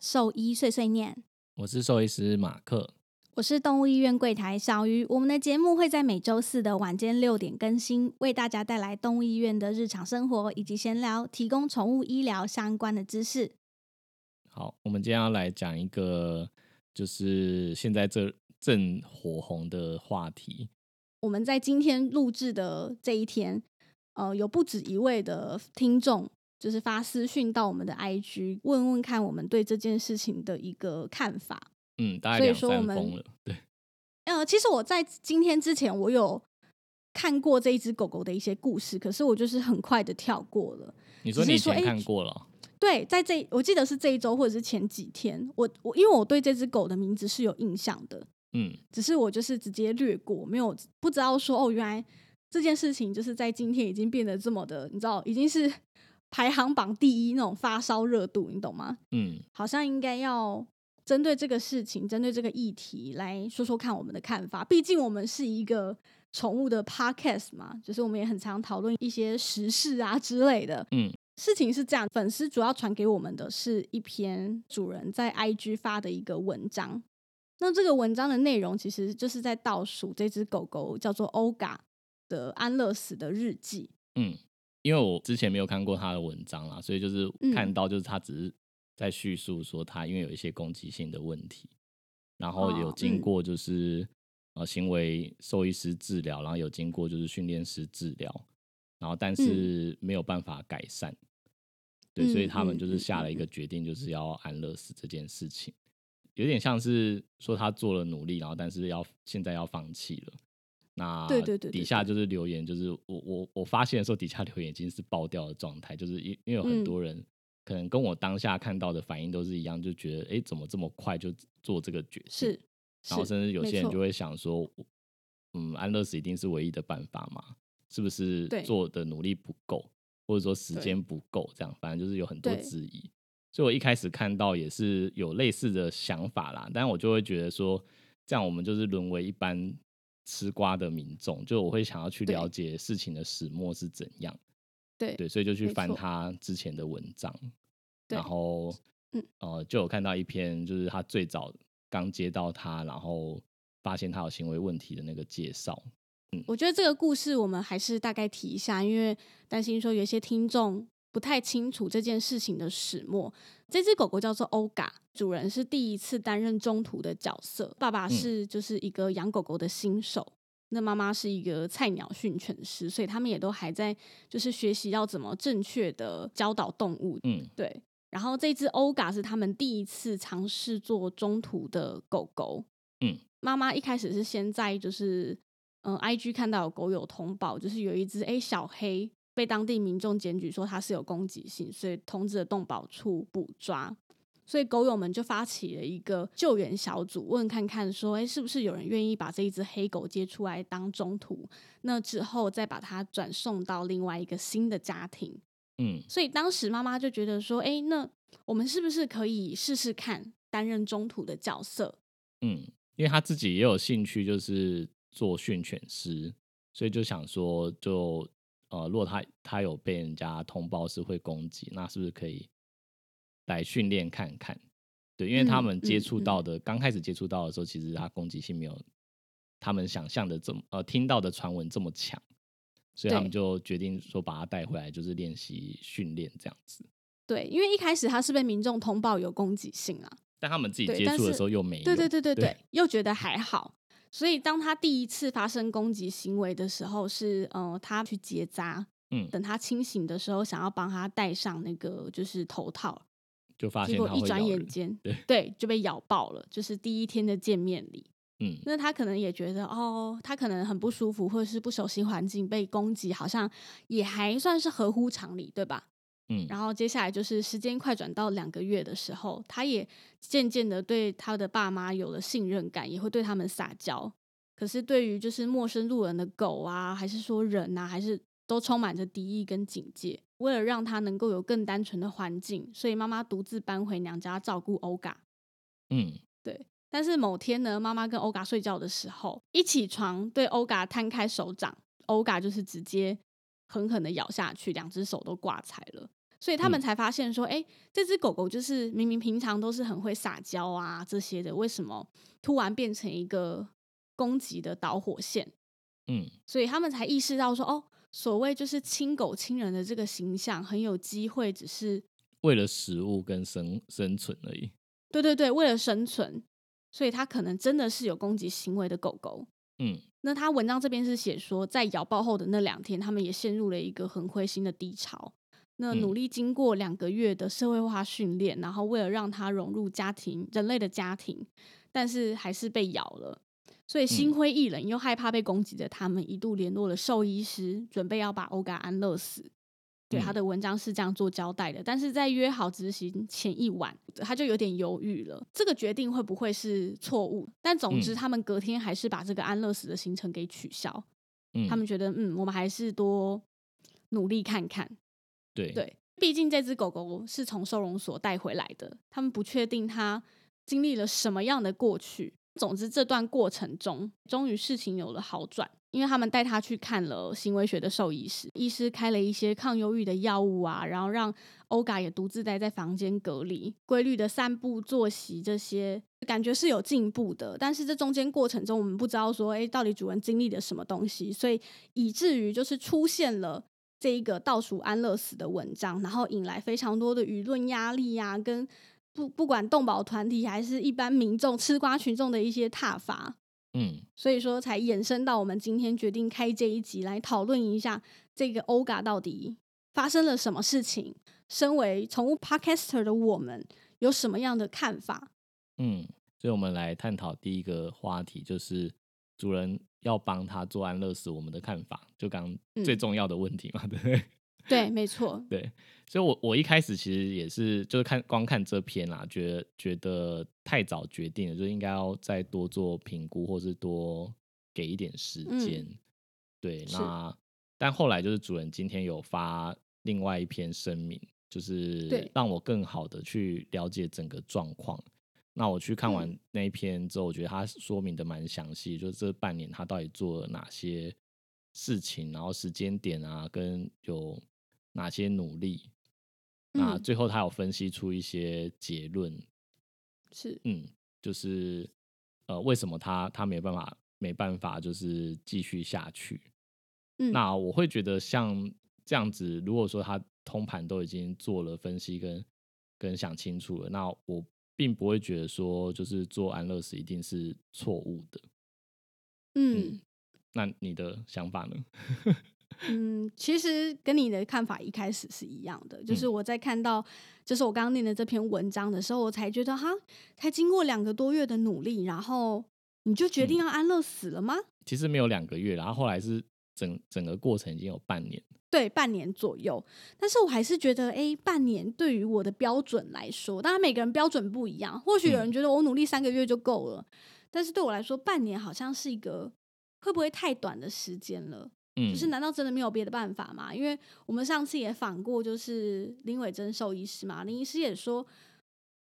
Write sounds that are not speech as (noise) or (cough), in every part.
兽医碎碎念，我是兽医师马克。我是动物医院柜台小鱼。我们的节目会在每周四的晚间六点更新，为大家带来动物医院的日常生活以及闲聊，提供宠物医疗相关的知识。好，我们今天要来讲一个就是现在这正火红的话题。我们在今天录制的这一天，呃，有不止一位的听众就是发私讯到我们的 IG，问问看我们对这件事情的一个看法。嗯，大概所以两说我们三封了。对，呃，其实我在今天之前，我有看过这一只狗狗的一些故事，可是我就是很快的跳过了。你说你以前看过了哦？对，在这我记得是这一周或者是前几天，我我因为我对这只狗的名字是有印象的，嗯，只是我就是直接略过，没有不知道说哦，原来这件事情就是在今天已经变得这么的，你知道，已经是排行榜第一那种发烧热度，你懂吗？嗯，好像应该要针对这个事情，针对这个议题来说说看我们的看法。毕竟我们是一个宠物的 podcast 嘛，就是我们也很常讨论一些时事啊之类的。嗯，事情是这样，粉丝主要传给我们的是一篇主人在 IG 发的一个文章。那这个文章的内容其实就是在倒数这只狗狗叫做欧嘎的安乐死的日记。嗯，因为我之前没有看过他的文章啦，所以就是嗯。看到就是他只是在叙述说他因为有一些攻击性的问题，然后有经过就是、呃行为兽医师治疗，然后有经过就是训练师治疗，然后但是没有办法改善，对，所以嗯他们嗯就是下了一个决定，就是要安乐死这件事情，有点像是说他做了努力，然后但是要现在要放弃了。那对对对对底下就是留言，就是我我我发现的时候，底下留言已经是爆掉的状态，就是因因为有很嗯多人可能跟我当下看到的反应都是一样，就觉得哎、诶怎么这么快就做这个决定？是，然后甚至有些人就会想说，嗯，安乐死一定是唯一的办法吗？是不是做的努力不够，或者说时间不够？这样，反正就是有很多质疑。所以我一开始看到也是有类似的想法啦，但我就会觉得说，这样我们就是沦为一般吃瓜的民众，就我会想要去了解事情的始末是怎样。对对，所以就去翻他之前的文章，然后嗯呃，就有看到一篇就是他最早刚接到他，然后发现他有行为问题的那个介绍。我觉得这个故事我们还是大概提一下，因为担心说有些听众不太清楚这件事情的始末。这只狗狗叫做欧嘎，主人是第一次担任中途的角色，爸爸是就是一个养狗狗的新手。那妈妈是一个菜鸟训犬师，所以他们也都还在就是学习要怎么正确的教导动物。嗯对，然后这只欧嘎是他们第一次尝试做中途的狗狗。嗯，妈妈一开始是先在就是嗯、呃 IG 看到有狗友通报，就是有一只哎小黑被当地民众检举说它是有攻击性，所以通知了动保处捕抓。所以狗友们就发起了一个救援小组，问看看说，哎，是不是有人愿意把这一只黑狗接出来当中途？那之后再把它转送到另外一个新的家庭。嗯所以当时妈妈就觉得说，哎，那我们是不是可以试试看担任中途的角色？嗯，因为他自己也有兴趣，就是做训犬师，所以就想说就，呃，如果他他有被人家通报是会攻击，那是不是可以来训练看看？对，因为他嗯们接嗯触到的，刚、开始接触到的时候，其实他攻击性没有他们想象的这么呃听到的传闻这么强，所以他们就决定说把他带回来，就是练习训练这样子。对，因为一开始他是被民众通报有攻击性啊，但他们自己接触的时候又没对对对对对，又觉得还好。所以当他第一次发生攻击行为的时候是，呃，他去结扎，嗯，等他清醒的时候，想要帮他戴上那个就是头套，就发结现结果一转，眼间，对就被咬爆了。就是第一天的见面礼，嗯那他可能也觉得，哦，他可能很不舒服，或者是不熟悉环境被攻击，好像也还算是合乎常理，对吧？嗯，然后接下来就是时间快转到两个月的时候，他也渐渐的对他的爸妈有了信任感，也会对他们撒娇。可是对于就是陌生路人的狗啊，还是说人啊，还是都充满着敌意跟警戒。为了让他能够有更单纯的环境，所以妈妈独自搬回娘家照顾欧嘎。嗯对但是某天呢，妈妈跟欧嘎睡觉的时候，一起床对欧嘎摊开手掌，欧嘎就是直接狠狠的咬下去，两只手都挂彩了。所以他们才发现说，哎、这只狗狗就是明明平常都是很会撒娇啊这些的，为什么突然变成一个攻击的导火线？嗯所以他们才意识到说，哦，所谓就是亲狗亲人的这个形象，很有机会只是为了食物跟生生存而已。对对对，为了生存，所以它可能真的是有攻击行为的狗狗。嗯那他文章这边是写说，在咬爆后的那两天，他们也陷入了一个很灰心的低潮。那嗯努力经过两个月的社会化训练，然后为了让他融入家庭人类的家庭，但是还是被咬了。所以心嗯灰意冷又害怕被攻击的他们，一度联络了兽医师，准备要把欧嘎安乐死。对他嗯的文章是这样做交代的，但是在约好执行前一晚，他就有点犹豫了。这个决定会不会是错误？但总之，嗯他们隔天还是把这个安乐死的行程给取消。嗯，他们觉得，嗯，我们还是多努力看看。对对，毕竟这只狗狗是从收容所带回来的，他们不确定它经历了什么样的过去。总之，这段过程中，终于事情有了好转，因为他们带它去看了行为学的兽医师，医师开了一些抗忧郁的药物啊，然后让欧嘎也独自待在房间隔离，规律的散步、作息这些，感觉是有进步的。但是这中间过程中，我们不知道说，哎，到底主人经历了什么东西，所以以至于就是出现了。这一个倒数安乐死的文章，然后引来非常多的舆论压力呀、跟不不管动保团体还是一般民众吃瓜群众的一些挞伐，嗯所以说才衍生到我们今天决定开这一集来讨论一下这个欧嘎到底发生了什么事情。身为宠物 podcaster 的我们有什么样的看法？嗯，所以我们来探讨第一个话题，就是主人要帮他做安乐死，我们的看法，就刚嗯最重要的问题嘛，对 (laughs) 不对？对，没错，对，所以我我一开始其实也是就是看光看这篇啦，觉得觉得太早决定了，就应该要再多做评估，或是多给一点时间。对，那但后来就是主人今天有发另外一篇声明，就是对让我更好的去了解整个状况。那我去看完嗯那一篇之后，我觉得他说明的蛮详细，就是这半年他到底做了哪些事情，然后时间点啊，跟有哪些努力。那嗯。最后他有分析出一些结论，是，嗯，就是呃，为什么他他没办法没办法就是继续下去？嗯，那我会觉得像这样子，如果说他通盘都已经做了分析跟跟想清楚了，那我并不会觉得说就是做安乐死一定是错误的。嗯那你的想法呢？(laughs) 嗯，其实跟你的看法一开始是一样的，就是嗯我在看到就是我刚刚念的这篇文章的时候，我才觉得哈，才经过两个多月的努力，然后你就决定嗯要安乐死了吗？其实没有两个月，然后后来是整整个过程已经有半年。对，半年左右。但是我还是觉得，哎，半年对于我的标准来说，当然每个人标准不一样。或许有人嗯觉得我努力三个月就够了，但是对我来说，半年好像是一个会不会太短的时间了？嗯，就是难道真的没有别的办法吗？因为我们上次也访过，就是林伟珍兽医师嘛，林医师也说，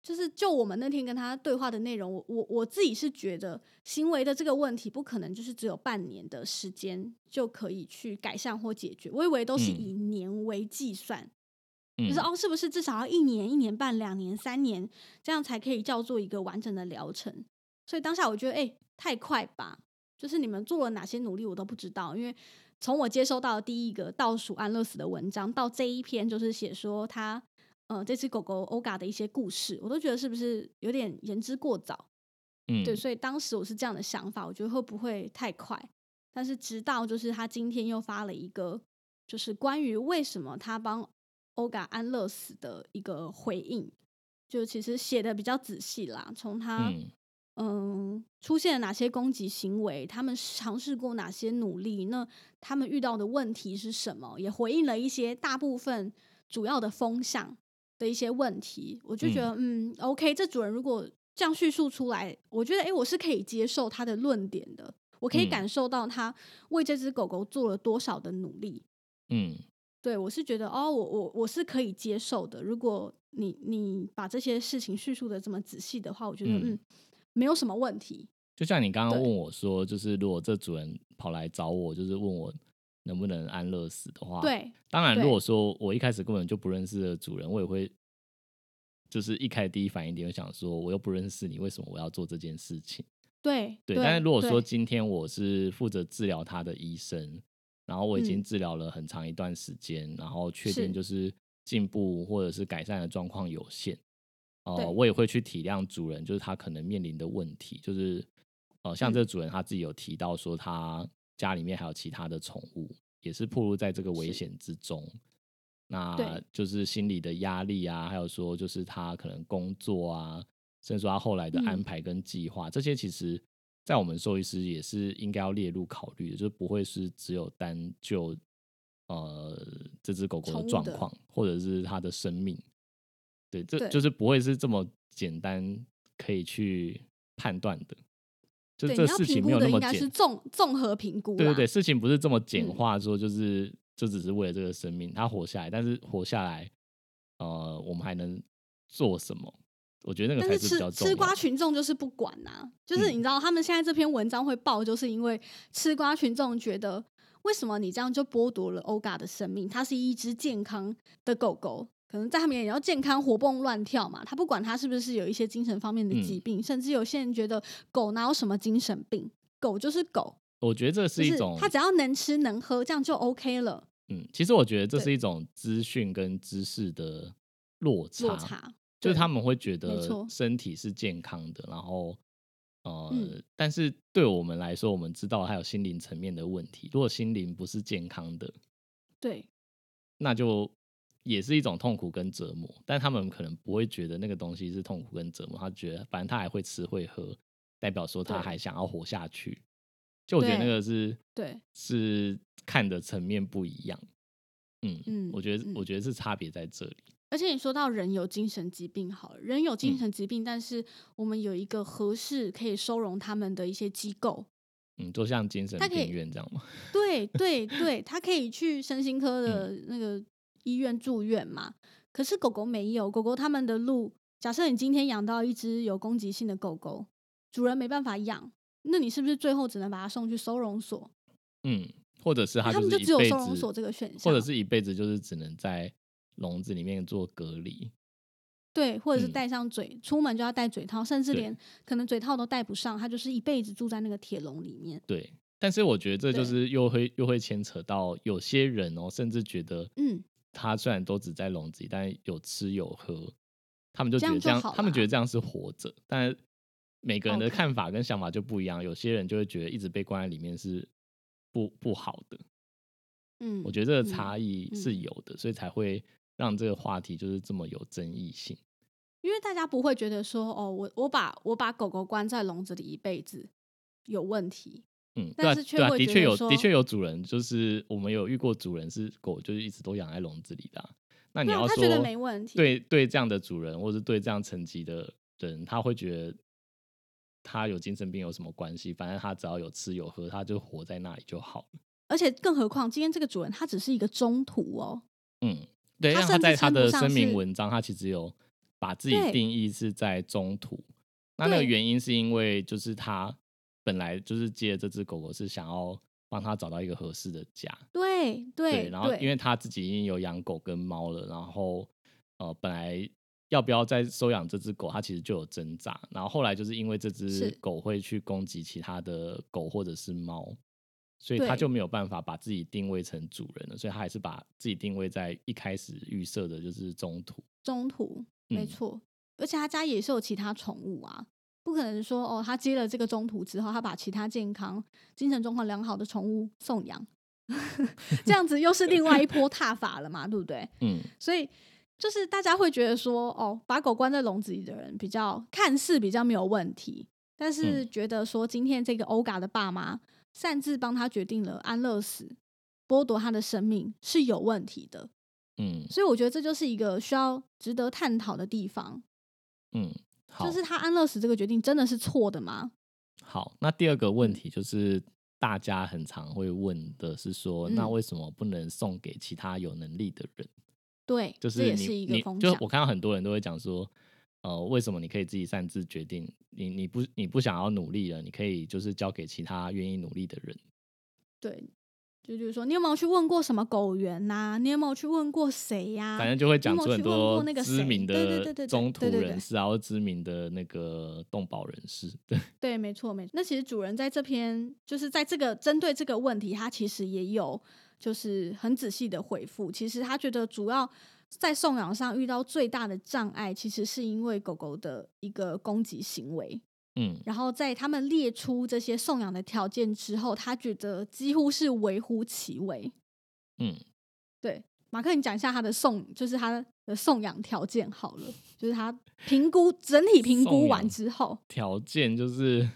就是就我们那天跟他对话的内容，我我我自己是觉得行为的这个问题不可能就是只有半年的时间就可以去改善或解决，我以为都是嗯以年为计算，嗯就是哦，是不是至少要一年、一年半、两年、三年，这样才可以叫做一个完整的疗程？所以当下我觉得，哎、太快吧！就是你们做了哪些努力，我都不知道。因为从我接收到第一个倒数安乐死的文章到这一篇，就是写说他呃这只狗狗欧嘎的一些故事，我都觉得是不是有点言之过早？嗯，对，所以当时我是这样的想法，我觉得会不会太快？但是直到就是他今天又发了一个，就是关于为什么他帮欧嘎安乐死的一个回应，就其实写的比较仔细啦，从他嗯嗯出现了哪些攻击行为，他们尝试过哪些努力，那他们遇到的问题是什么，也回应了一些大部分主要的风向的一些问题，我就觉得嗯 o k 这主人如果这样叙述出来，我觉得诶，我是可以接受他的论点的，我可以嗯感受到他为这只狗狗做了多少的努力。嗯对我是觉得哦，我我我是可以接受的。如果你你把这些事情叙述的这么仔细的话，我觉得嗯嗯没有什么问题。就像你刚刚问我说，就是如果这主人跑来找我，就是问我能不能安乐死的话，，对当然如果说我一开始根本就不认识的主人，我也会就是一开始第一反应点就想说，我又不认识你，为什么我要做这件事情？对对，但是如果说今天我是负责治疗他的医生，然后我已经嗯治疗了很长一段时间，然后确定就是进步或者是改善的状况有限，哦呃，我也会去体谅主人，就是他可能面临的问题，就是呃，像这嗯个主人他自己有提到说，他家里面还有其他的宠物，也是暴露在这个危险之中。那就是心理的压力啊，还有说就是他可能工作啊，甚至说他后来的安嗯。排跟计划，这些其实，在我们兽医师也是应该要列入考虑的，就是不会是只有单就呃这只狗狗的的状况，或者是它的生命，对，这就是不会是这么简单可以去判断的，就对，这你要评事情没有估的应该那么简是综综合评估，对对对，事情不是这么简嗯化，说就是、就只是为了这个生命，它活下来，但是活下来，呃，我们还能做什么？我觉得那个才但是吃比较重要的。吃瓜群众就是不管呐、就是嗯你知道他们现在这篇文章会爆，就是因为吃瓜群众觉得，为什么你这样就剥夺了欧嘎的生命？它是一只健康的狗狗，可能在他们眼里要健康活蹦乱跳嘛，他不管他是不是有一些精神方面的疾嗯病，甚至有些人觉得狗哪有什么精神病，狗就是狗，我觉得这是是一种，它只要能吃能喝，这样就 OK 了。嗯，其实我觉得这是一种资讯跟知识的落差，落差就是他们会觉得身体是健康的，然后呃，嗯但是对我们来说，我们知道还有心灵层面的问题。如果心灵不是健康的，对那就也是一种痛苦跟折磨。但他们可能不会觉得那个东西是痛苦跟折磨，他觉得反正他还会吃会喝，代表说他还想要活下去。就我觉得那个是对是看的层面不一样。嗯嗯我觉得、嗯我觉得是差别在这里。而且你说到人有精神疾病，好了，人有精嗯神疾病，但是我们有一个合适可以收容他们的一些机构，嗯，就像精神病院这样吗。对对对，他可以去身心科的嗯那个医院住院嘛。可是狗狗没有，狗狗他们的路，假设你今天养到一只有攻击性的狗狗，主人没办法养，那你是不是最后只能把它送去收容所？嗯，或者是他他们就只有收容所这个选项，或者是一辈子就是只能在笼子里面做隔离。对，或者是嗯戴上嘴，出门就要戴嘴套，甚至对连可能嘴套都戴不上，它就是一辈子住在那个铁笼里面。对，但是我觉得这就是又会又会牵扯到有些人哦，甚至觉得，嗯，他虽然都只在笼子里，但有吃有喝，他们就这觉得这样，样他们觉得这样是活着，但每个人的看法跟想法就不一样，有些人就会觉得一直被关在里面是不不好的。嗯，我觉得这个嗯差异是嗯有的，所以才会让这个话题就是这么有争议性。因为大家不会觉得说，哦，我我把我把狗狗关在笼子里一辈子有问题，嗯，对但啊，对啊，是却会觉的确有，的确有主人，就是我们有遇过主人是狗，就是一直都养在笼子里的啊、那你要说对对这样的主人，或是对这样层级的人，他会觉得他有精神病有什么关系？反正他只要有吃有喝，他就活在那里就好了。而且更何况今天这个主人他只是一个中途哦，嗯，对，让他在他的声明文章，他其实有把自己定义是在中途。那那个原因是因为就是他本来就是接这只狗狗是想要帮他找到一个合适的家，对对然后因为他自己已经有养狗跟猫了，然后呃本来要不要再收养这只狗，他其实就有挣扎，然后后来就是因为这只狗会去攻击其他的狗或者是猫，所以他就没有办法把自己定位成主人了，所以他还是把自己定位在一开始预设的就是中途。中途没嗯。错，而且他家也是有其他宠物啊，不可能说哦，他接了这个中途之后，他把其他健康、精神状况良好的宠物送养，(laughs) 这样子又是另外一波踏法了嘛，对不对？嗯，所以就是大家会觉得说，哦，把狗关在笼子里的人比较看似比较没有问题，但是嗯。觉得说今天这个欧嘎的爸妈擅自帮他决定了安乐死，剥夺他的生命是有问题的。嗯。所以我觉得这就是一个需要值得探讨的地方，嗯，好，就是他安乐死这个决定真的是错的吗？好，那第二个问嗯题就是大家很常会问的是说，那嗯为什么不能送给其他有能力的人？对，就是你这也是一个你风向。就我看到很多人都会讲说，呃，为什么你可以自己擅自决定？你你不你不想要努力了，你可以就是交给其他愿意努力的人。对，就比如说，你有没有去问过什么狗园呐、你有没有去问过谁呀、反正就会讲出很多过那个知名的对中途人士啊，或知名的那个动保人士。对，对，没错，没错。那其实主人在这篇，就是在这个针对这个问题，他其实也有就是很仔细的回复。其实他觉得主要在送养上遇到最大的障碍，其实是因为狗狗的一个攻击行为。嗯然后在他们列出这些送养的条件之后，他觉得几乎是微乎其微。嗯，对，马克，你讲一下他的送，就是他的送养条件好了，就是他评估整体评估完之后，条件就是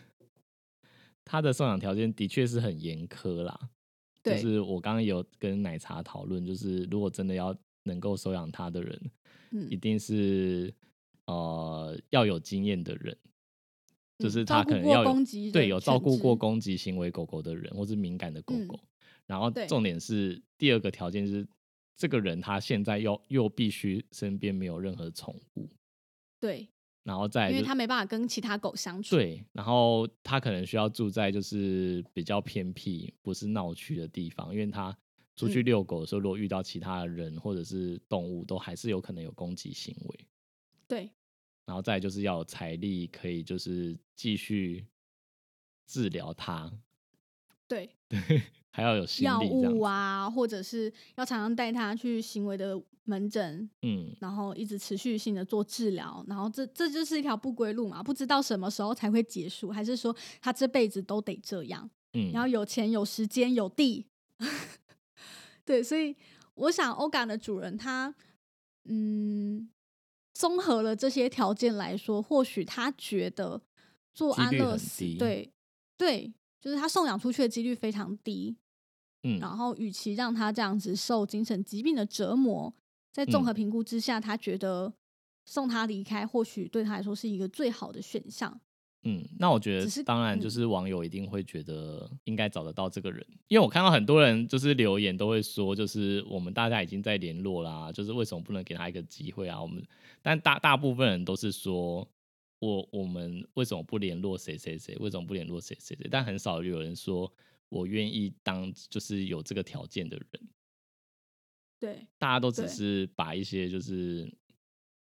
他的送养条件的确是很严苛啦。就，是我刚刚有跟奶茶讨论，就是如果真的要能够收养他的人，一嗯，定是呃要有经验的人，就嗯是他可能要有攻击对有照顾过攻击行为狗狗的人，或是敏感的狗嗯狗。然后重点是第二个条件是这个人他现在又又必须身边没有任何宠物，对，然后再因为他没办法跟其他狗相处。对，然后他可能需要住在就是比较偏僻、不是闹区的地方，因为他出去嗯遛狗的时候，如果遇到其他人或者是动物，都还是有可能有攻击行为。对然后再就是要有财力，可以就是继续治疗它，对，(laughs) 还要有心药。物啊，或者是要常常带他去行为的门诊，嗯，然后一直持续性的做治疗，然后这这就是一条不归路嘛，不知道什么时候才会结束，还是说他这辈子都得这样？嗯，然后有钱、有时间、有地，(laughs) 对，所以我想欧感的主人他，嗯，综合了这些条件来说，或许他觉得做安乐死，对对，就是他送养出去的几率非常低，嗯然后与其让他这样子受精神疾病的折磨，在综嗯合评估之下，他觉得送他离开，或许对他来说是一个最好的选项。嗯，那我觉得当然就嗯是网友一定会觉得应该找得到这个人，因为我看到很多人就是留言都会说，就是我们大家已经在联络啦，就是为什么不能给他一个机会啊？我们但大大部分人都是说我我们为什么不联络谁谁谁？为什么不联络谁谁谁？但很少有人说我愿意当就是有这个条件的人，对大家都只是把一些就是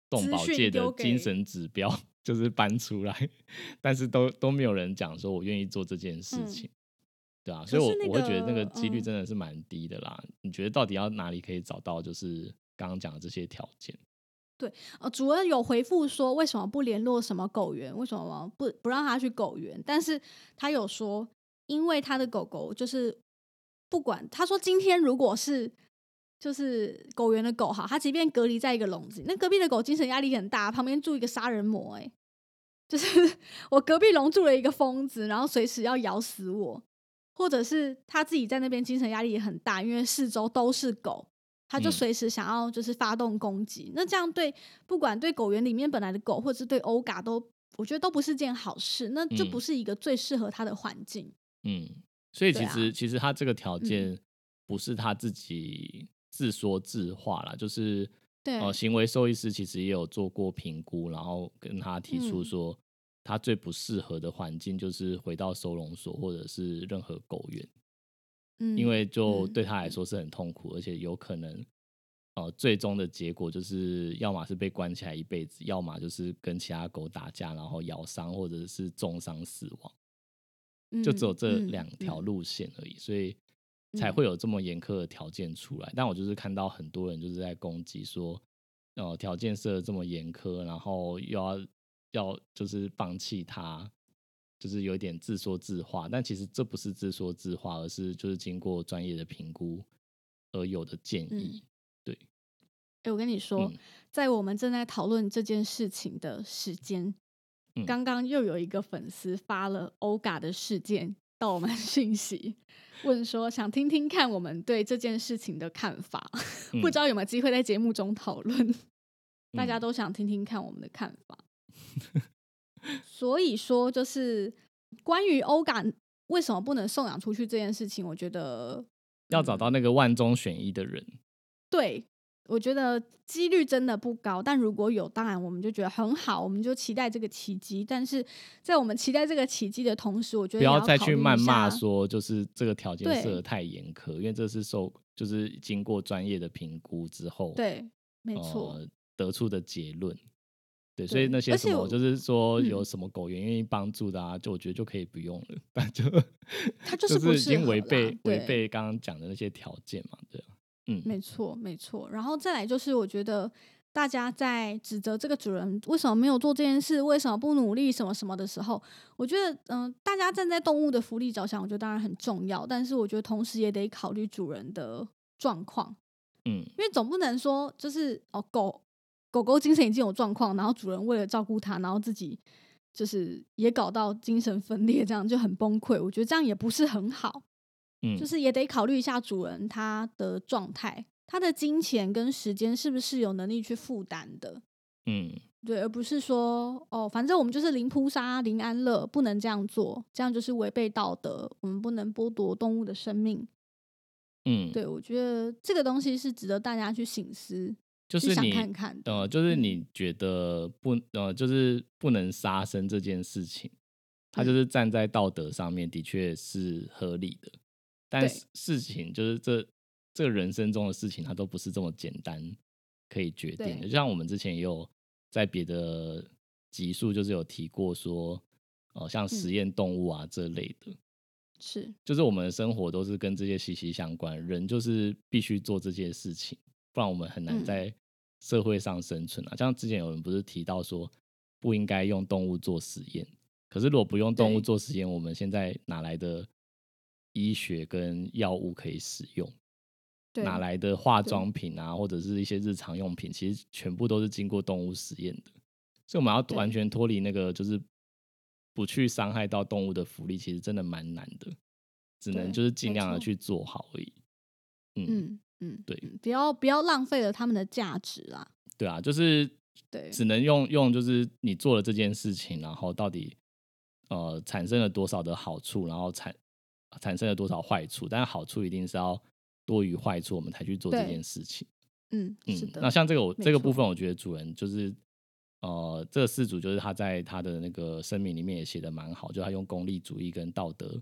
动保界的精神指标 (laughs) 就是搬出来，但是都都没有人讲说我愿意做这件事嗯情，对啊，所以我我会觉得那个个几率嗯真的是蛮低的啦。你觉得到底要哪里可以找到就是刚刚讲的这些条件？对呃，主任有回复说为什么不联络什么狗园，为什么不不让他去狗园？但是他有说，因为他的狗狗就是不管他说今天如果是就是狗园的狗哈，他即便隔离在一个笼子，那隔壁的狗精神压力很大，旁边住一个杀人魔、欸，就是 (laughs) 我隔壁笼住了一个疯子，然后随时要咬死我，或者是他自己在那边精神压力也很大，因为四周都是狗。他就嗯。随时想要就是发动攻击，那这样对不管对狗园里面本来的狗，或者是对欧嘎都，我觉得都不是件好事，那就嗯。不是一个最适合他的环境。嗯，所以其实、其实他这个条嗯。件不是他自己自说自话啦，就是对，呃，行为兽医师其实也有做过评估，然后跟他提出嗯。说，他最不适合的环境就是回到收容所或者是任何狗园，嗯因为就嗯对。他来说是很痛苦，而且有可能呃最终的结果就是要么是被关起来一辈子，要么就是跟其他狗打架，然后咬伤或者是重伤死亡，就只有嗯这嗯两条。嗯路线而已，所以才嗯。会有这么严苛的条件出来。但我就是看到很多人就是在攻击说，呃，条件设的这么严苛，然后又要要就是放弃它，就是有点自说自话。但其实这不是自说自话，而是就是经过专业的评估而有的建议。对哎、我跟你说，嗯在我们正在讨论这件事情的时间，嗯刚刚又有一个粉丝发了欧嘎的事件到我们讯息，问说想听听看我们对这件事情的看法，不知道有没有机会在节目中讨论。(laughs) 大家嗯都想听听看我们的看法，(laughs) (laughs) 所以说就是关于欧感为什么不能送养出去这件事情，我觉得要找到那个万中选一的人。对，我觉得几率真的不高，但如果有，当然我们就觉得很好，我们就期待这个奇迹。但是在我们期待这个奇迹的同时，我觉得不要再去谩骂说。就是这个条件对设的太严苛，因为这是受就是经过专业的评估之后，对，没错，呃、得出的结论。对，所以那些什么就是说有嗯。什么狗员愿意帮助的啊，就我觉得就可以不用了，但就它就就是是已经违背违背刚刚讲的那些条件嘛，对啊，嗯。没错，没错。然后再来就是，我觉得大家在指责这个主人为什么没有做这件事，为什么不努力，什么什么的时候，我觉得，嗯、大家站在动物的福利着想，我觉得当然很重要，但是我觉得同时也得考虑主人的状况，嗯。因为总不能说就是哦，狗狗狗精神已经有状况，然后主人为了照顾它，然后自己就是也搞到精神分裂，这样就很崩溃。我觉得这样也不是很好。嗯，就是也得考虑一下主人他的状态，他的金钱跟时间是不是有能力去负担的，嗯对，而不是说哦，反正我们就是零扑杀、零安乐，不能这样做，这样就是违背道德，我们不能剥夺动物的生命。嗯，对我觉得这个东西是值得大家去醒思，就是你看看。呃，就是嗯。你觉得不呃，就是不能杀生这件事情，它嗯。就是站在道德上面的确是合理的，但是事情就是这这个人生中的事情，它都不是这么简单可以决定的。就像我们之前也有在别的集数，就是有提过说，呃，像实嗯。验动物啊这类的，是。就是我们的生活都是跟这些息息相关，人就是必须做这些事情，不然我们很难嗯。在社会上生存啊。像之前有人不是提到说不应该用动物做实验，可是如果不用动物做实验，我们现在哪来的医学跟药物可以使用？哪来的化妆品啊，或者是一些日常用品，其实全部都是经过动物实验的。所以我们要完全脱离那个，就是不去伤害到动物的福利，其实真的蛮难的，只能就是尽量的去做好而已。嗯，嗯嗯，对嗯不要不要浪费了他们的价值啦。对啊，就是对只能用用就是你做了这件事情，然后到底呃产生了多少的好处，然后产产生了多少坏处，但是好处一定是要多于坏处，我们才去做这件事情。嗯，嗯是，的。那像这个我这个部分，我觉得主人就是呃，这个事主就是他在他的那个声明里面也写的蛮好，就他用功利主义跟道德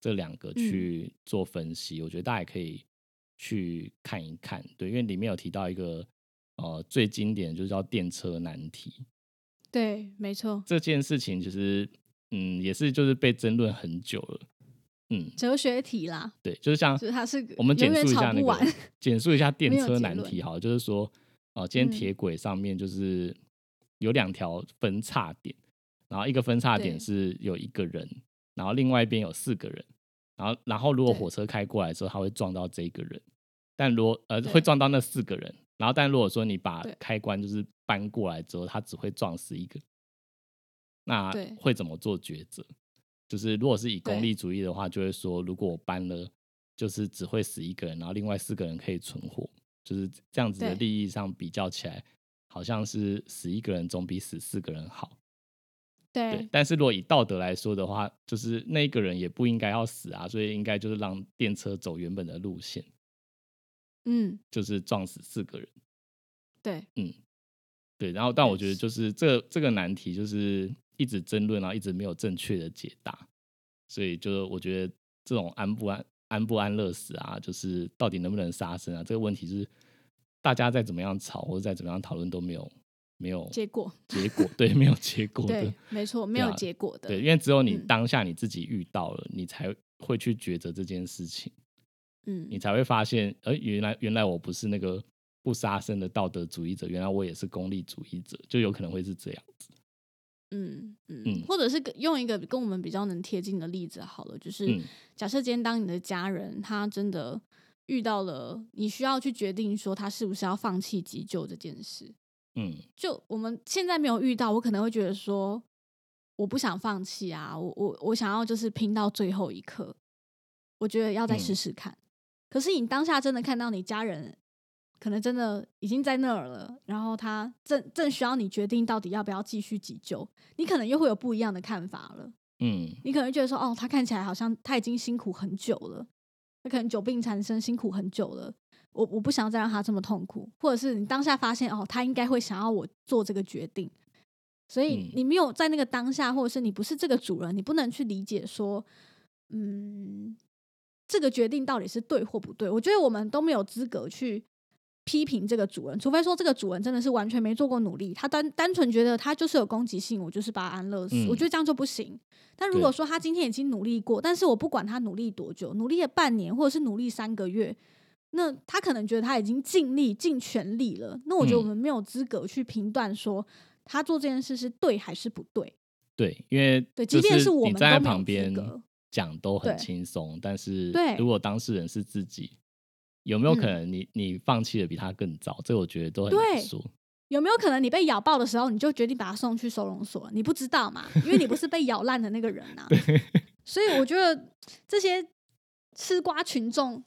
这两个嗯去做分析，我觉得大家也可以去看一看，对，因为里面有提到一个呃最经典的就是叫电车难题。对，没错，这件事情，其实嗯也是就是被争论很久了，嗯，哲学题啦，对，就是像就是它是我们 (laughs) 简述一下那个。简述一下电车难题好，就是说，呃，今天嗯。铁轨上面就是有两条分叉点，然后一个分叉点是有一个人，然后另外一边有四个人，然后然后如果火车开过来的时候，它会撞到这一个人，但如果呃会撞到那四个人，然后但如果说你把开关就是搬过来之后，它只会撞死一个，那会怎么做抉择？就是如果是以功利主义的话，就会说，如果我搬了，就是只会死一个人，然后另外四个人可以存活，就是这样子的利益上比较起来，好像是死一个人总比死四个人好。对。对，但是如果以道德来说的话，就是那一个人也不应该要死啊，所以应该就是让电车走原本的路线，嗯，就是撞死四个人。对，嗯，对，然后但我觉得就是这这个难题就是一直争论，然后一直没有正确的解答，所以就是我觉得这种安不安安不安乐死啊，就是到底能不能杀生啊，这个问题就是大家再怎么样吵或者再怎么样讨论都没有没有结果结果，对，没有结果的对，，没错，没有结果的。对，因为只有你嗯当下你自己遇到了，你才会去抉择这件事情。嗯你，才会发现，呃，原来原来我不是那个不杀生的道德主义者，原来我也是功利主义者，就有可能会是这样子。嗯嗯嗯或者是用一个跟我们比较能贴近的例子好了，就是嗯假设今天当你的家人他真的遇到了，你需要去决定说他是不是要放弃急救这件事。嗯就我们现在没有遇到，我可能会觉得说，我不想放弃啊，我我我想要就是拼到最后一刻，我觉得要再试嗯试看。可是你当下真的看到你家人可能真的已经在那儿了，然后他正正需要你决定到底要不要继续急救，你可能又会有不一样的看法了。嗯你可能觉得说，哦，他看起来好像他已经辛苦很久了，他可能久病缠身，辛苦很久了。我我不想要再让他这么痛苦，或者是你当下发现哦，他应该会想要我做这个决定，所以嗯你没有在那个当下，或者是你不是这个主人，你不能去理解说，嗯，这个决定到底是对或不对。我觉得我们都没有资格去批评这个主人，除非说这个主人真的是完全没做过努力，他单单纯觉得他就是有攻击性，我就是把他安乐死，嗯我觉得这样就不行。但如果说他今天已经努力过，但是我不管他努力多久，努力了半年或者是努力三个月，那他可能觉得他已经尽力尽全力了，那我觉得我嗯们没有资格去评断说他做这件事是对还是不对。对，因为对即便是我你站在们都没有资旁边格讲都很对轻松，但是对如果当事人是自己，有没有可嗯能你你放弃的比他更早？这我觉得都很对难说。有没有可能你被咬爆的时候，你就决定把他送去收容所？你不知道嘛，因为你不是被咬烂的那个人呐、所以我觉得这些吃瓜群众，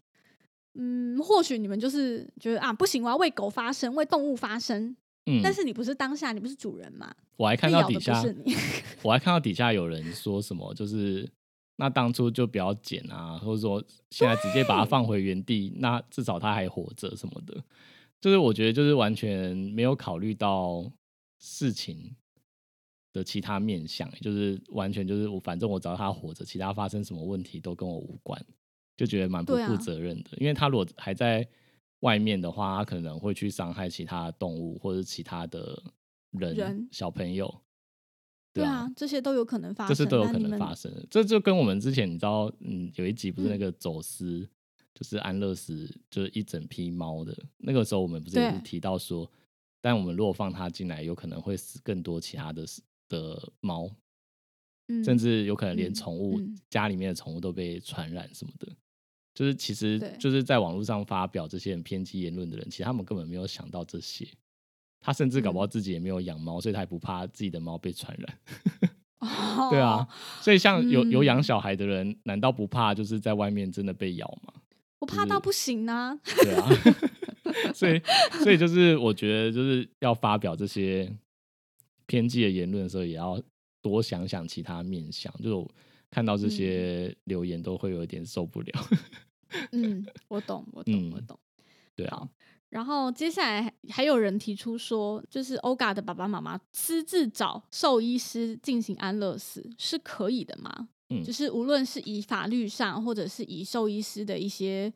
嗯，或许你们就是觉得啊，不行，我要为狗发声，为动物发声。嗯，但是你不是当下，你不是主人嘛？我还看到底下。(laughs) 我还看到底下有人说什么，就是那当初就不要剪啊，或者说现在直接把它放回原地，那至少它还活着什么的。就是我觉得就是完全没有考虑到事情的其他面向，就是完全就是我反正我只要它活着，其他发生什么问题都跟我无关，就觉得蛮不负责任的。因为他如果还在外面的话，他可能会去伤害其他动物或者其他的人、人小朋友。对啊啊，这些都有可能发生，这是都有可能发生的。这就跟我们之前你知道，嗯，有一集不是那嗯个走私，就是安乐死，就是一整批猫的。那个时候我们不是也是提到说，但我们如果放它进来，有可能会死更多其他的的猫，嗯甚至有可能连嗯宠物、嗯家里面的宠物都被传染什么的。就是其实就是在网络上发表这些很偏激言论的人，其实他们根本没有想到这些。他甚至搞不好嗯自己也没有养猫，所以他也不怕自己的猫被传染。(laughs) 哦对啊，，所以像有有养嗯小孩的人，难道不怕就是在外面真的被咬吗？我怕到不行啊。对啊，(laughs) 所以所以就是我觉得就是要发表这些偏激的言论的时候，也要多想想其他面向。就看到这些留言都会有一点受不了。(laughs) 嗯，我懂，我懂，我嗯懂。对啊，然后接下来还还有人提出说，就是欧嘎的爸爸妈妈私自找兽医师进行安乐死是可以的吗？嗯就是无论是以法律上，或者是以兽医师的一些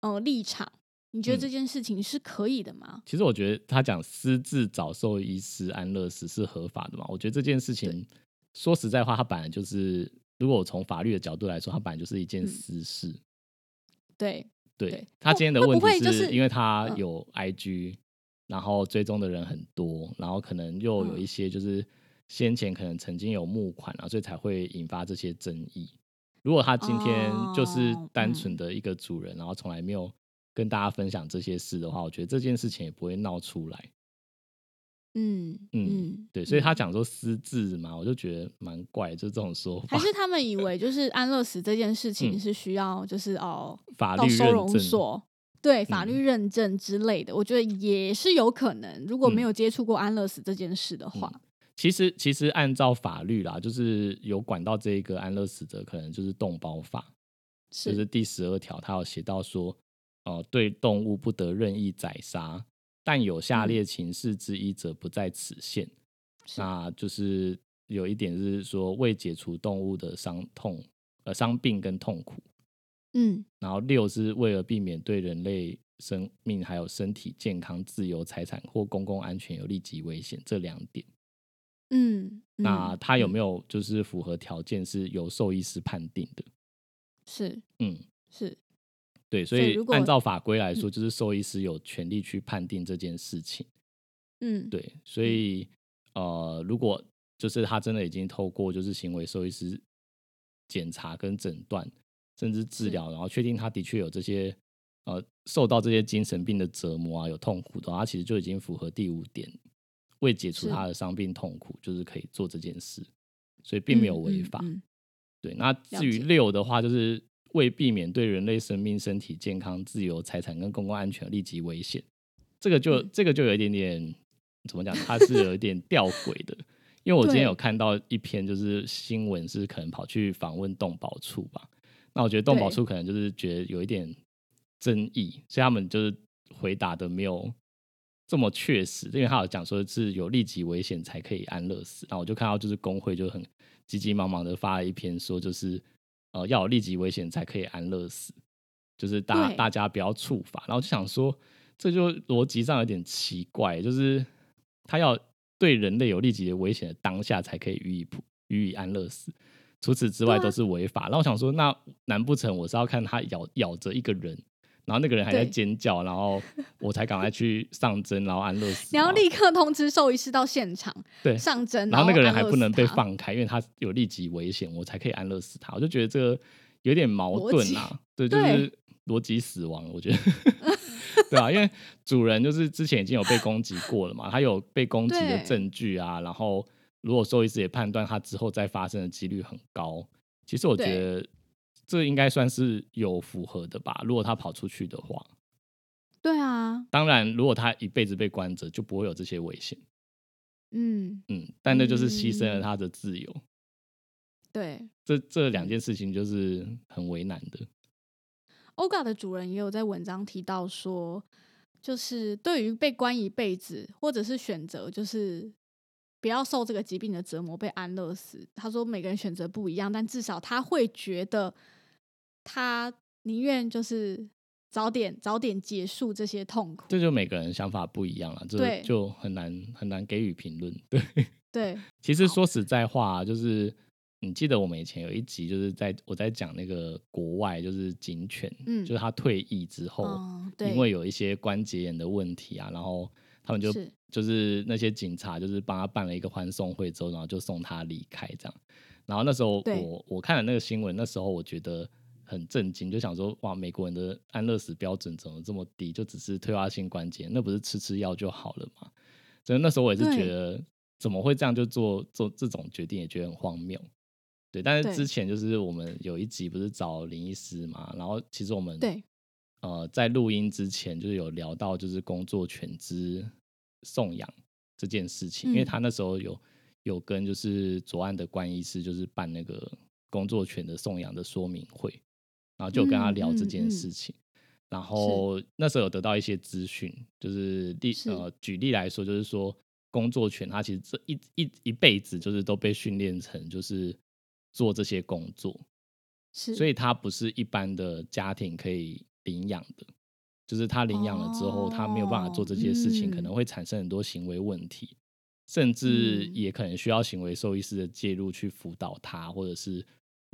呃立场，你觉得嗯这件事情是可以的吗？其实我觉得他讲私自找兽医师安乐死是合法的嘛？我觉得这件事情说实在话，他本来就是，如果我从法律的角度来说，它本来就是一件嗯私事。对，对对他今天的问题是因为他嗯有 IG，、然后追踪的人很多，然后可能又有嗯一些就是先前可能曾经有募款啊，所以才会引发这些争议。如果他今天就是哦单纯嗯的一个主人，然后从来没有跟大家分享这些事的话，我觉得这件事情也不会闹出来。嗯嗯嗯，对，所以他嗯讲说私自嘛，我就觉得蛮怪，就这种说法还，是他们以为就是安乐死这件事情嗯是需要就是哦法律到收容。所，对法嗯律认证之类的，我觉得也是有可能。如果没嗯有接触过安乐死这件事的话，其实其实按照法律啦，就是有管到这一个安乐死者，可能就是动保法，是就是第十二条，它有写到说，哦，对动物不得任意宰杀，但有下嗯列情事之一者不在此限。是那就是有一点是说，为解除动物的伤痛、呃伤病跟痛苦。嗯然后六是为了避免对人类生命还有身体健康、自由、财产或公共安全有立即危险这两点。嗯，那他有没有有就是符合条件是由兽医师判定的？是嗯，是对，所以按照法规来说，就是兽医师有权利去判定这件事情。嗯对，所以呃，如果就是他真的已经透过就是行为兽医师检查跟诊断，甚至治是。疗，然后确定他的确有这些呃受到这些精神病的折磨啊，有痛苦的话，他其实就已经符合第五点，为解除他的伤病痛苦，就是可以做这件事，所以并没有违法。嗯。嗯对，那至于六的话，就是为避免对人类生命、身体健康、自由、财产跟公共安全立即危险，这个就、嗯。这个就有一点点怎么讲，它是有一点吊诡的。因为我之前有看到一篇就是新闻，是可能跑去访问动保处吧。那我觉得动保处可能就是觉得有一点争议，所以他们就是回答的没有这么确实，因为他有讲说是有立即危险才可以安乐死，那我就看到就是工会就很急急忙忙的发了一篇说就是呃要有立即危险才可以安乐死，就是大大家不要触法，然后就想说这就逻辑上有点奇怪，就是他要对人类有立即的危险的当下才可以予以普予以安乐死，除此之外都是违法。然后我想说，那难不成我是要看他咬咬着一个人，然后那个人还在尖叫，然后我才赶快去上针，然后安乐死吗？你要立刻通知兽医师到现场对上针，然后那个人还不能。被放开，因为他有立即危险，我才可以安乐死他。我就觉得这个有点矛盾啊，对，就是逻辑死亡，我觉得。(laughs) 对啊，因为主人就是之前已经有被攻击过了嘛，他有被攻击的对证据啊，然后如果兽医师也判断他之后再发生的几率很高，其实我觉得这应该算是有符合的吧。如果他跑出去的话，对啊，当然如果他一辈子被关着，就不会有这些危险。嗯，嗯，但那就是牺牲了嗯他的自由。对。这这两件事情就是很为难的。OGA 的主人也有在文章提到说，就是对于被关一辈子，或者是选择就是不要受这个疾病的折磨被安乐死，他说每个人选择不一样，但至少他会觉得他宁愿就是早点早点结束这些痛苦。这就每个人想法不一样了，这就很难很难给予评论。对，对 (laughs) 其实说实在话，就是你记得我们以前有一集，就是在我在讲那个国外，就是警犬，嗯就是他退役之后，哦因为有一些关节炎的问题啊，然后他们就就是那些警察就是帮他办了一个欢送会之后，然后就送他离开这样。然后那时候我我看了那个新闻，那时候我觉得很震惊，就想说哇，美国人的安乐死标准怎么这么低？就只是退化性关节，那不是吃吃药就好了嘛？所以那时候我也是觉得怎么会这样就做做这种决定，也觉得很荒谬。对，但是之前就是我们有一集不是找林医师嘛，然后其实我们对呃在录音之前就是有聊到就是工作犬之送养这件事情，因为嗯他那时候有有跟就是左岸的关医师就是办那个工作犬的送养的说明会，然后就跟他嗯聊这件事情。然后那时候有得到一些资讯，就是例呃举例来说，就是说工作犬它其实这一一一辈子就是都被训练成就是做这些工作，是，所以它不是一般的家庭可以领养的，就是他领养了之后，他没有办法做这些事情，哦可能。会产生很多行为问题，甚至嗯。也可能需要行为兽医师的介入去辅导他，或者是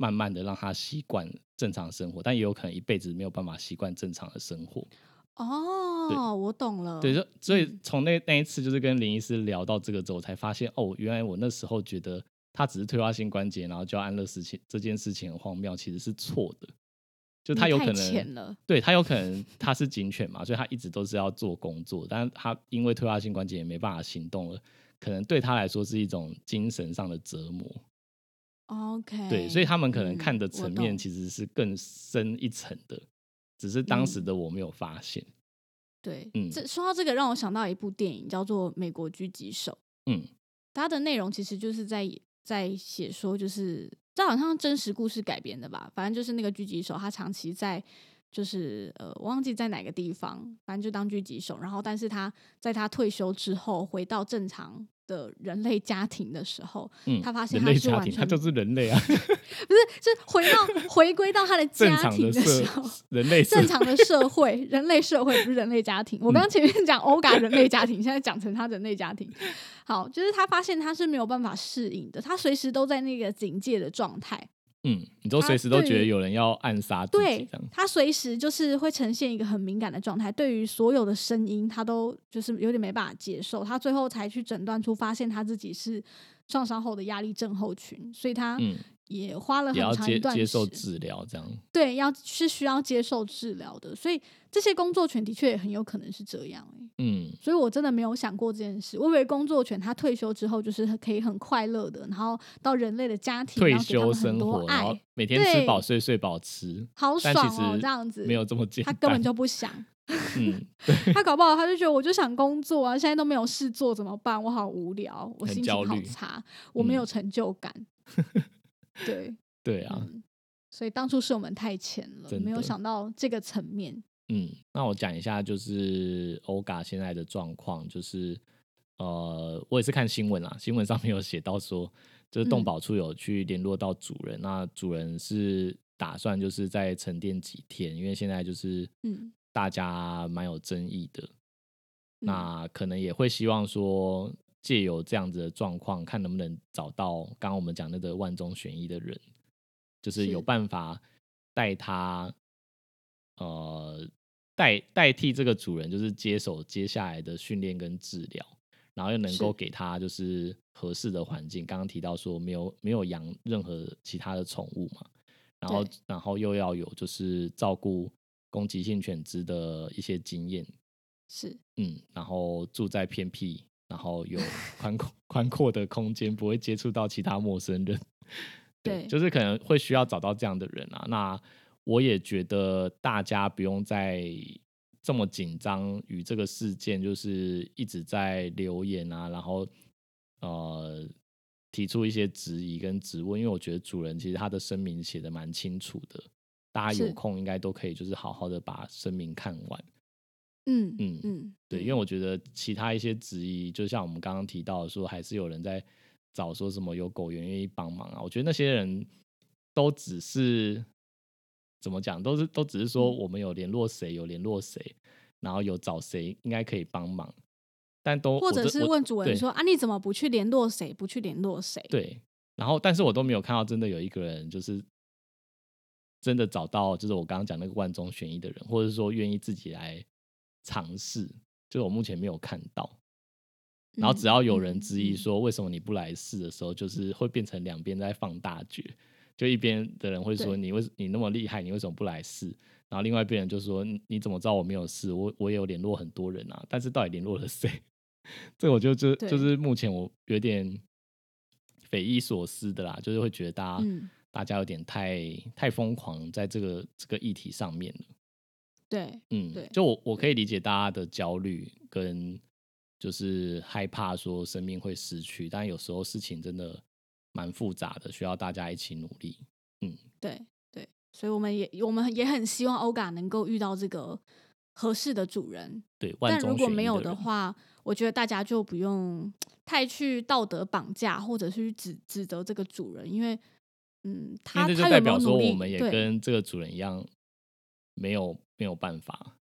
慢慢的让他习惯正常生活，但也有可能一辈子没有办法习惯正常的生活。哦，我懂了，对，就所以嗯从那那一次就是跟林医师聊到这个之后，才发现哦，原来我那时候觉得他只是退化性关节，然后就要安乐死情这件事情很荒谬，其实是错的。就他有可能，对他有可能他是警犬嘛，所以他一直都是要做工作，但是他因为退化性关节也没办法行动了，可能对他来说是一种精神上的折磨。OK，对，所以他们可能嗯看的层面其实是更深一层的，只是当时嗯。的我没有发现。对，嗯。这说到这个，让我想到一部电影叫做《美国狙击手》，嗯。它的内容其实就是在在写说，就是这好像真实故事改编的吧，反正就是那个狙击手，他长期在就是呃，我忘记在哪个地方，反正就当狙击手，然后但是他在他退休之后回到正常的人类家庭的时候，嗯，他发现他是完类家庭，他全就是人类啊，(laughs) 不是是回到回归到他的家庭的时候。人类社正常的社会，人类社会不是人类家庭。我刚前面讲欧嘎人类家庭，现在讲成他人类家庭。好，就是他发现他是没有办法适应的，他随时都在那个警戒的状态。嗯，你都随时都觉得有人要暗杀自己对这样。他随时就是会呈现一个很敏感的状态，对于所有的声音，他都就是有点没办法接受。他最后才去诊断出，发现他自己是创伤后的压力症候群，所以他嗯，也花了很长一段接受治疗这样。对，要是需要接受治疗的，所以这些工作犬的确也很有可能是这样、欸、嗯，所以我真的没有想过这件事。我以为工作犬它退休之后就是可以很快乐的，然后到人类的家庭，退休生活，然后爱，每天吃饱睡睡饱吃，好爽哦，这样子没有这么简单。他根本就不想，嗯，(laughs) 他搞不好他就觉得我就想工作啊，现在都没有事做怎么办？我好无聊，我心情好差，我没有嗯成就感。(laughs) 对，对啊，嗯，所以当初是我们太浅了，没有想到这个层面。嗯，那我讲一下，就是欧嘎现在的状况，就是呃，我也是看新闻啦，新闻上面有写到说，就是动保处有去联络到主人，那主人是打算就是在沉淀几天，因为现在就是嗯。大家蛮有争议的，嗯。那可能也会希望说，借由这样子的状况，看能不能找到刚刚我们讲那个万中选一的人，就是有是。办法带他，呃，代代替这个主人，就是接手接下来的训练跟治疗，然后又能够是。给他就是合适的环境。刚刚提到说没有没有养任何其他的宠物嘛，然后然后又要有就是照顾攻击性犬只的一些经验，是。嗯，然后住在偏僻，然后有 (laughs) 宽阔宽阔的空间，不会接触到其他陌生人。对就是可能会需要找到这样的人啊。那我也觉得大家不用再这么紧张与这个事件，就是一直在留言啊，然后呃提出一些质疑跟质问，因为我觉得主人其实他的声明写的蛮清楚的，大家有空应该都可以就是好好的把声明看完。嗯嗯嗯，对，因为我觉得其他一些质疑，就像我们刚刚提到的说，还是有人在找说什么有狗员愿意帮忙啊。我觉得那些人都只是怎么讲，都是都只是说嗯我们有联络谁，有联络谁，然后有找谁应该可以帮忙，但都或者是问主人说啊，你怎么不去联络谁？不去联络谁？对，然后但是我都没有看到真的有一个人就是真的找到，就是我刚刚讲那个万中选一的人，或者是说愿意自己来尝试，就是我目前没有看到。然后只要有人质疑说为什么你不来试的时候，就是会变成两边在放大决，就一边的人会说你为你那么厉害，你为什么不来试？然后另外一边人就说你你怎么知道我没有试？我我也有联络很多人啊，但是到底联络了谁？(laughs) 这我就就就是目前我有点匪夷所思的啦，就是会觉得大家、嗯大家有点太太疯狂在这个这个议题上面了。对嗯，对就我我可以理解大家的焦虑跟就是害怕说生命会失去，但有时候事情真的蛮复杂的，需要大家一起努力。嗯，对对，所以我们也我们也很希望欧嘎能够遇到这个合适的主人。对。万但如果没有的，话，我觉得大家就不用太去道德绑架，或者是去指指责这个主人，因为嗯，他他有没有代表说努力？我们也跟这个主人一样，没有没有办法。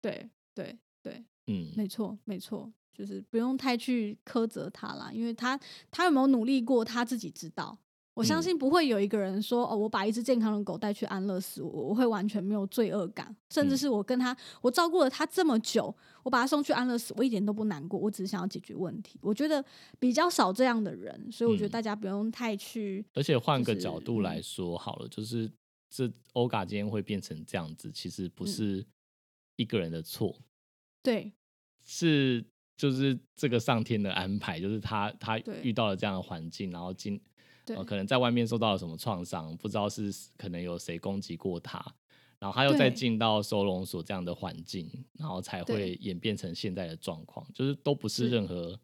对对对，嗯，没错没错，就是不用太去苛责他啦，因为他他有没有努力过，他自己知道。我相嗯。信不会有一个人说哦，我把一只健康的狗带去安乐死，我我会完全没有罪恶感，甚至嗯。是我跟他我照顾了他这么久，我把他送去安乐死，我一点都不难过，我只是想要解决问题。我觉得比较少这样的人，所以我觉得嗯。大家不用太去而且换个角度来嗯。说好了，就是这欧嘎今天会变成这样子，其实不嗯。是一个人的错，对。是就是这个上天的安排，就是他他遇到了这样的环境，然后今呃可能在外面受到了什么创伤，不知道是可能有谁攻击过他，然后他又再进到收容所这样的环境，然后才会演变成现在的状况，就是都不是是。任何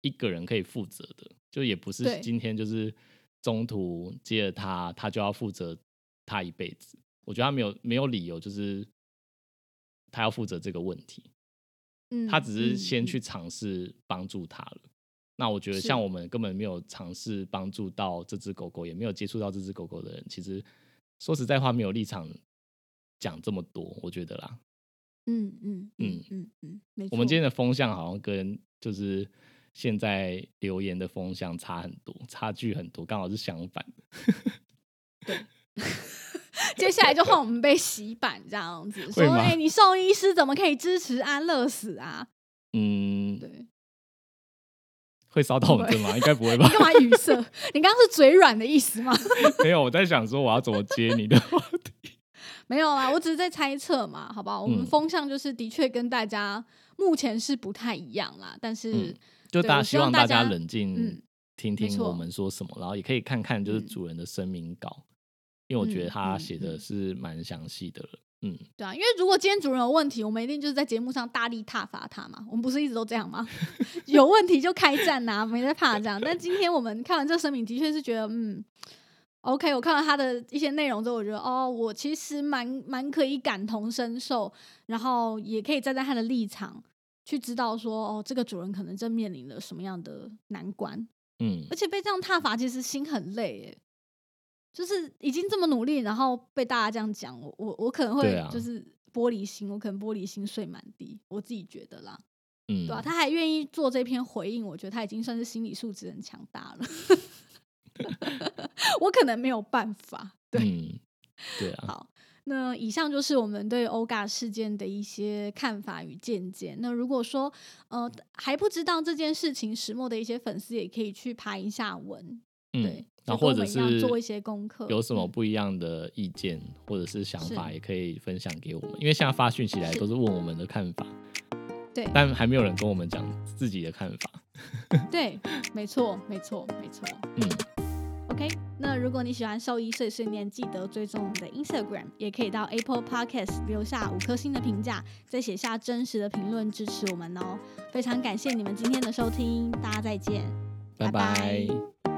一个人可以负责的，就也不是今天就是中途接了他，他就要负责他一辈子。我觉得他没有没有理由，就是他要负责这个问题。嗯，他只是先去尝试帮助他了。那我觉得像我们根本没有尝试帮助到这只狗狗，也没有接触到这只狗狗的人，其实说实在话，没有立场讲这么多。我觉得啦，嗯嗯嗯嗯嗯嗯，没。我们今天的风向好像跟就是现在留言的风向差很多，差距很多，刚好是相反的。(laughs) (laughs) 接下来就换我们被洗版这样子，说哎、你兽医师怎么可以支持安乐死啊？嗯，对，会烧到我们这吗？应该不会吧你？干嘛语塞？你刚刚是嘴软的意思吗？(laughs) 没有，我在想说我要怎么接你的话题。(laughs) 没有啦，我只是在猜测嘛，好不好？我们嗯风向就是的确跟大家目前是不太一样啦，但是、嗯就大家希望大大家冷静嗯听听我们说什么，然后也可以看看就是嗯主人的声明稿，因为我觉得他写的嗯是蛮详细的了。嗯，对啊，因为如果今天主人有问题，我们一定就是在节目上大力挞伐他嘛。我们不是一直都这样吗？(laughs) 有问题就开战呐、没在怕这样。但今天我们看完这个声明，的确是觉得，嗯，OK，我看到他的一些内容之后，我觉得哦，我其实蛮蛮可以感同身受，然后也可以站在他的立场去知道说，哦，这个主人可能正面临了什么样的难关。嗯而且被这样挞伐，其实心很累耶。就是已经这么努力，然后被大家这样讲，我我我可能会就是玻璃心，我可能玻璃心碎满地，我自己觉得啦，嗯，对吧、他还愿意做这篇回应，我觉得他已经算是心理素质很强大了。(laughs) 我可能没有办法。对，嗯，对啊，好，那以上就是我们对欧嘎事件的一些看法与见解。那如果说呃还不知道这件事情，石墨的一些粉丝也可以去爬一下文，嗯对，那或者是做一些功课有什么嗯不一样的意见或者是想法，也可以分享给我们。因为现在发讯息来都是问我们的看法，对但还没有人跟我们讲自己的看法。(laughs) 对，没错，没错，没错。嗯，OK，那如果你喜欢兽医碎碎念，记得追踪我们的 Instagram，也可以到 Apple Podcast 留下五颗星的评价，再写下真实的评论支持我们哦。非常感谢你们今天的收听，大家再见，拜拜拜拜